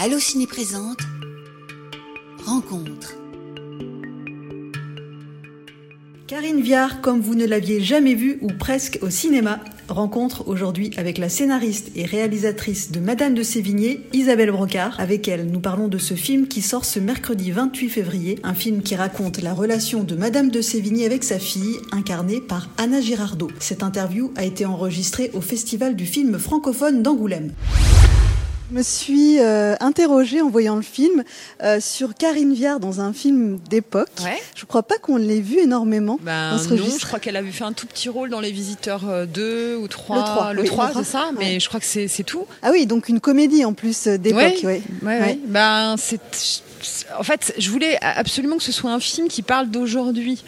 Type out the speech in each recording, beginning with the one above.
Allociné présente Rencontre. Karine Viard, comme vous ne l'aviez jamais vue ou presque au cinéma, rencontre aujourd'hui avec la scénariste et réalisatrice de Madame de Sévigné, Isabelle Brocard. Avec elle, nous parlons de ce film qui sort ce mercredi 28 février, un film qui raconte la relation de Madame de Sévigné avec sa fille, incarnée par Anna Girardot. Cette interview a été enregistrée au Festival du film francophone d'Angoulême. Je me suis euh, interrogée en voyant le film euh, sur Karine Viard dans un film d'époque. Ouais. Je crois pas qu'on l'ait vu énormément Ben dans ce non, registre. je crois qu'elle avait fait un tout petit rôle dans Les Visiteurs euh, 2 ou 3. Le trois, le oui, 3, le trois. c'est ça, mais je crois que c'est c'est tout. Ah oui, donc une comédie en plus euh, d'époque. Ouais, ouais. Ben, c'est. En fait, je voulais absolument que ce soit un film qui parle d'aujourd'hui.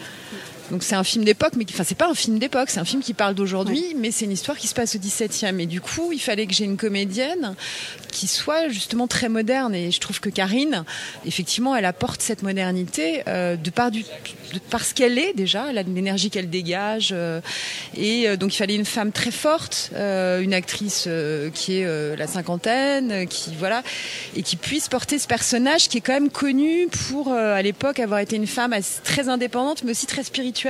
Donc c'est un film d'époque, mais enfin c'est pas un film d'époque, c'est un film qui parle d'aujourd'hui, mais c'est une histoire qui se passe au 17e. Et du coup, il fallait que j'ai une comédienne qui soit justement très moderne. Et je trouve que Karine, effectivement, elle apporte cette modernité euh, de par du, de par ce qu'elle est déjà, elle a de l'énergie qu'elle dégage. euh, et euh, donc il fallait une femme très forte, une actrice qui est la cinquantaine, qui voilà, et qui puisse porter ce personnage qui est quand même connu pour à l'époque avoir été une femme assez- très indépendante, mais aussi très spirituelle,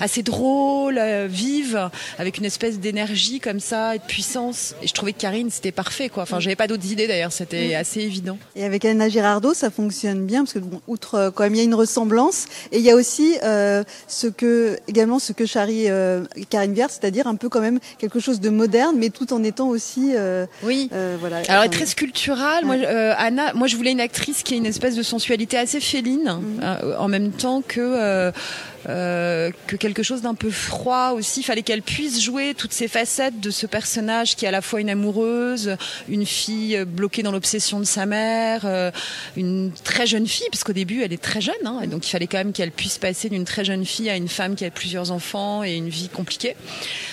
assez drôle, euh, vive, avec une espèce d'énergie comme ça et de puissance. Et je trouvais que Karine c'était parfait quoi. Enfin j'avais pas d'autres idées d'ailleurs, c'était assez évident. Et avec Anna Girardot, ça fonctionne bien parce que bon, outre euh, quand même il y a une ressemblance et il y a aussi euh, ce que également ce que charrie euh, Karine Viard, c'est-à-dire un peu quand même quelque chose de moderne, mais tout en étant aussi euh, Oui. voilà. Alors, enfin, très sculpturale. Moi, Anna, moi, je voulais une actrice qui ait une espèce de sensualité assez féline, euh, en même temps que euh, que quelque chose d'un peu froid aussi. Il fallait qu'elle puisse jouer toutes ces facettes de ce personnage qui est à la fois une amoureuse, une fille euh, bloquée dans l'obsession de sa mère, euh, une très jeune fille, parce qu'au début, elle est très jeune, hein, et donc il fallait quand même qu'elle puisse passer d'une très jeune fille à une femme qui a plusieurs enfants et une vie compliquée.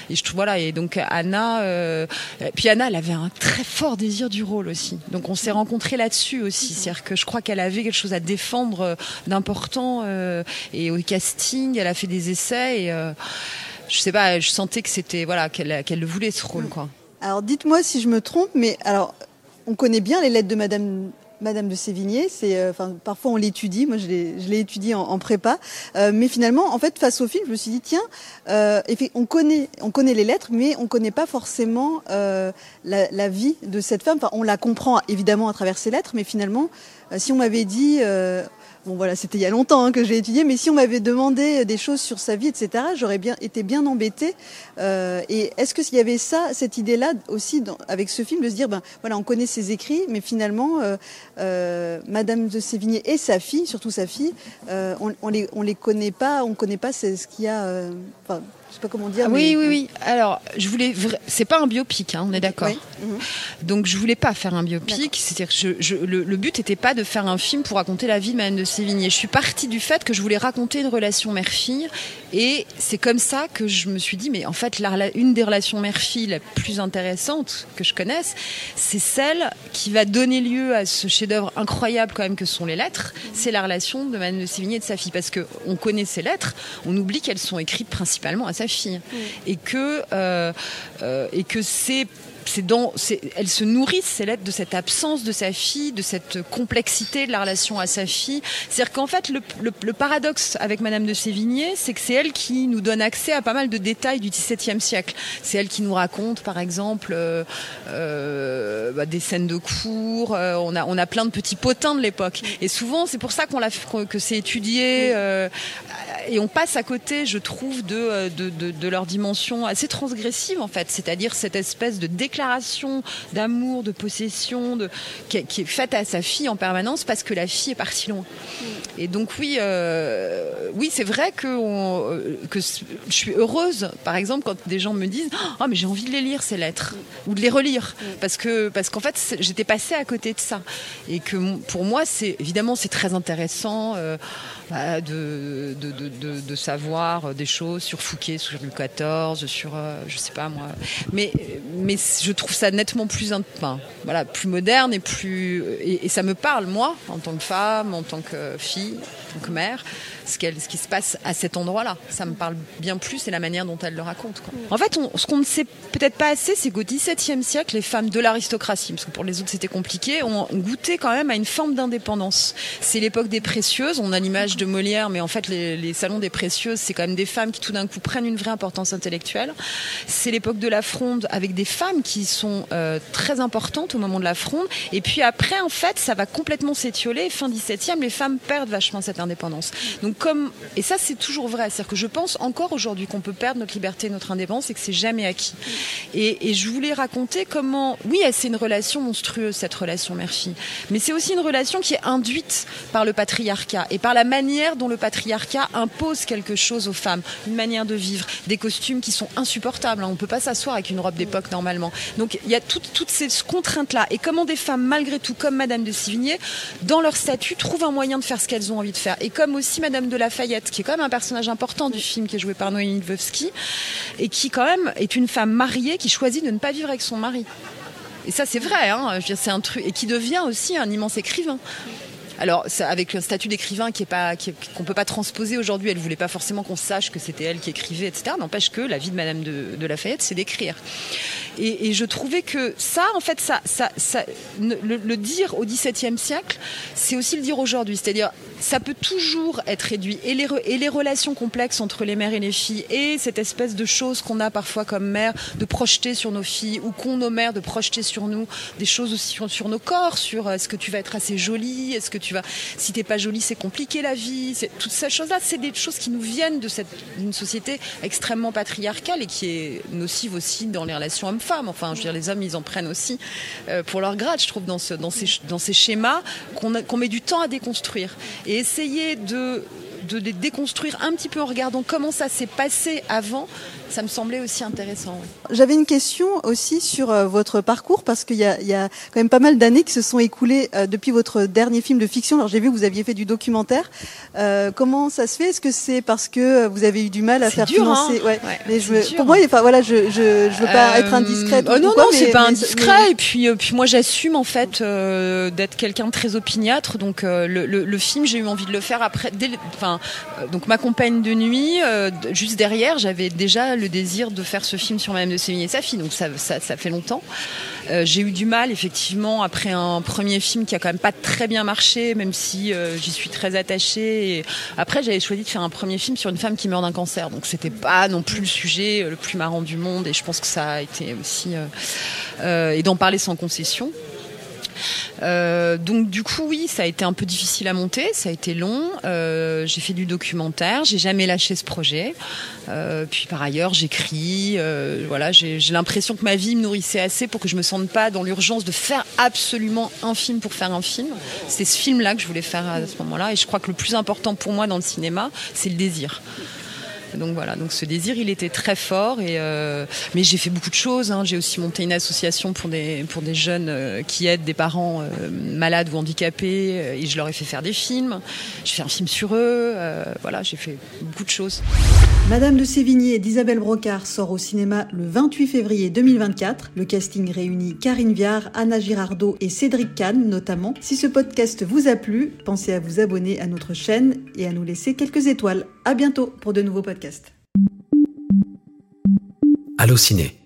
Et je trouve voilà, et donc Anna, euh, puis Anna, elle avait un très fort désir du rôle aussi. Donc on s'est rencontrés là-dessus aussi, c'est-à-dire que je crois qu'elle avait quelque chose à défendre d'important et au casting, elle a fait des essais et euh, je sais pas, je sentais que c'était voilà qu'elle le voulait ce rôle. Alors dites-moi si je me trompe, mais alors on connaît bien les lettres de Madame. Madame de Sévigné, c'est, euh, parfois on l'étudie. Moi, je l'ai, étudié en, prépa, Euh, mais finalement, en fait, face au film, je me suis dit tiens, on connaît, on connaît les lettres, mais on connaît pas forcément la, vie de cette femme. On la comprend évidemment à travers ses lettres, mais finalement, si on m'avait dit, bon voilà, c'était il y a longtemps hein, que j'ai étudié, mais si on m'avait demandé des choses sur sa vie, etc., j'aurais bien été bien embêtée. Euh, et est-ce que s'il y avait ça, cette idée-là aussi avec ce film, de se dire, ben voilà, on connaît ses écrits, mais finalement, euh, euh, Madame de Sévigné et sa fille, surtout sa fille, euh, on, on les on les connaît pas, on connaît pas ce qu'il y a. je sais pas comment dire. Ah oui, mais- oui, oui. Alors, je voulais. C'est pas un biopic, hein, on est d'accord. Oui. Mhm. Donc, je voulais pas faire un biopic. C'est-à-dire que je, je- le, le but n'était pas de faire un film pour raconter la vie de Madame de Sévigné. Je suis partie du fait que je voulais raconter une relation mère-fille. Et c'est comme ça que je me suis dit, mais en fait, la une des relations mère-fille la plus intéressante que je connaisse, c'est celle qui va donner lieu à ce chef-d'œuvre incroyable quand même que sont les lettres. C'est la relation de Madame de Sévigné et de sa fille. Parce que on connaît ces lettres, on oublie qu'elles sont écrites principalement à sa fille. Et que, euh, euh, et que c'est c'est dans, c'est, elles se nourrissent ces lettres de cette absence de sa fille, de cette complexité de la relation à sa fille. C'est-à-dire qu'en fait, le, le- le paradoxe avec Madame de Sévigné, c'est que c'est elle qui nous donne accès à pas mal de détails du XVIIe siècle. C'est elle qui nous raconte, par exemple, euh, euh, bah, des scènes de cours. euh, on a, on a plein de petits potins de l'époque. Et souvent, c'est pour ça qu'on l'a, que c'est étudié. Et on passe à côté, je trouve, de, euh, de, de, de leur dimension assez transgressive en fait, c'est-à-dire cette espèce de déclaration d'amour, de possession, de, qui, est- faite à sa fille en permanence parce que la fille est partie loin. Et donc oui, euh, oui, c'est vrai que, euh, que je suis heureuse, par exemple, quand des gens me disent "Ah, mais j'ai envie de les lire ces lettres ou de les relire", parce que parce qu'en fait j'étais passée à côté de ça et que pour moi c'est évidemment c'est très intéressant. bah, de, de, savoir des choses sur Fouquet, sur Louis XIV, sur, je sais pas moi. Mais, mais je trouve ça nettement plus, enfin, voilà, plus moderne et plus, et, et ça me parle moi, en tant que femme, en tant que fille, en tant que mère ce, ce qui se passe à cet endroit-là. Ça me parle bien plus, c'est la manière dont elle le raconte. En fait, ce qu'on ne sait peut-être pas assez, c'est qu'au XVIIe siècle, les femmes de l'aristocratie, parce que pour les autres c'était compliqué, ont goûté quand même à une forme d'indépendance. C'est l'époque des précieuses, on a l'image de Molière, mais en fait les, salons des précieuses, c'est quand même des femmes qui tout d'un coup prennent une vraie importance intellectuelle. C'est l'époque de la fronde avec des femmes qui sont euh, très importantes au moment de la fronde. Et puis après, en fait, ça va complètement s'étioler. Fin XVIIe, les femmes perdent vachement cette indépendance. Donc comme, et ça c'est toujours vrai, c'est-à-dire que je pense encore aujourd'hui qu'on peut perdre notre liberté, notre indépendance et que c'est jamais acquis. Et, je voulais raconter comment, oui, c'est une relation monstrueuse cette relation mère-fille, mais c'est aussi une relation qui est induite par le patriarcat et par la manière dont le patriarcat impose quelque chose aux femmes, une manière de vivre, des costumes qui sont insupportables. Hein. On peut pas s'asseoir avec une robe d'époque normalement. Donc il y a toutes ces contraintes-là et comment des femmes, malgré tout, comme Madame de Sivigné, dans leur statut, trouvent un moyen de faire ce qu'elles ont envie de faire. Et comme aussi Madame de Lafayette, qui est quand même un personnage important du film, qui est joué par Noémie Lvovsky, et qui quand même est une femme mariée qui choisit de ne pas vivre avec son mari. Et ça, c'est vrai, hein, c'est un truc, et qui devient aussi un immense écrivain. Alors, avec le statut d'écrivain qui est pas, qu'on peut pas transposer aujourd'hui, elle voulait pas forcément qu'on sache que c'était elle qui écrivait, etc. N'empêche que la vie de Madame de, Lafayette, c'est d'écrire. Et, je trouvais que ça, en fait, ça, le, dire au XVIIe siècle, c'est aussi le dire aujourd'hui. C'est-à-dire, ça peut toujours être réduit. Et les, relations complexes entre les mères et les filles, et cette espèce de choses qu'on a parfois comme mère de projeter sur nos filles, ou qu'ont nos mères de projeter sur nous des choses aussi sur, nos corps, sur euh, est-ce que tu vas être assez jolie, est-ce que tu vas, si t'es pas jolie, c'est compliqué la vie. Toutes ces choses-là, c'est des choses qui nous viennent d'une société extrêmement patriarcale et qui est nocive aussi dans les relations hommes-femmes. Enfin, je veux dire, les hommes, ils en prennent aussi euh, pour leur grade, je trouve, dans, ce, dans, ces, schémas qu'on met du temps à déconstruire. Essayer de de les déconstruire un petit peu en regardant comment ça s'est passé avant, ça me semblait aussi intéressant. J'avais une question aussi sur euh, votre parcours parce qu'il y, y, a quand même pas mal d'années qui se sont écoulées euh, depuis votre dernier film de fiction. Alors j'ai vu que vous aviez fait du documentaire. Euh, comment ça se fait? Est-ce que c'est parce que vous avez eu du mal à faire dur, financer? Hein. ouais. Mais je, pour moi, enfin voilà, je je veux pas être indiscrète. Oh non non, c'est pas indiscret. Et puis puis moi j'assume en fait d'être quelqu'un de très opiniâtre. Donc le, le, le, film, j'ai eu envie de le faire après. Dès, euh, donc ma compagne de nuit, euh, juste derrière, j'avais déjà le désir de faire ce film sur Madame de Sévigné et sa fille, donc ça, ça, fait longtemps. Euh, j'ai eu du mal, effectivement, après un premier film qui a quand même pas très bien marché, même si j'y suis très attachée. Après, j'avais choisi de faire un premier film sur une femme qui meurt d'un cancer, donc c'était pas non plus le sujet le plus marrant du monde, et je pense que ça a été aussi et d'en parler sans concession. Euh, donc du coup oui, ça a été un peu difficile à monter, ça a été long. Euh, j'ai fait du documentaire, j'ai jamais lâché ce projet. Euh, puis par ailleurs, j'écris. voilà, j'ai l'impression que ma vie me nourrissait assez pour que je me sente pas dans l'urgence de faire absolument un film pour faire un film. C'est ce film-là que je voulais faire à ce moment-là, et je crois que le plus important pour moi dans le cinéma, c'est le désir. Donc voilà, donc ce désir, il était très fort. Et euh, mais j'ai fait beaucoup de choses. Hein. J'ai aussi monté une association pour des pour des jeunes euh, qui aident des parents euh, malades ou handicapés. Et je leur ai fait faire des films. J'ai fait un film sur eux. voilà, j'ai fait beaucoup de choses. Madame de Sévigné d'Isabelle Brocard sort au cinéma le 28 février 2024. Le casting réunit Karine Viard, Anna Girardot et Cédric Kahn notamment. Si ce podcast vous a plu, pensez à vous abonner à notre chaîne et à nous laisser quelques étoiles. À bientôt pour de nouveaux podcasts. Allô Ciné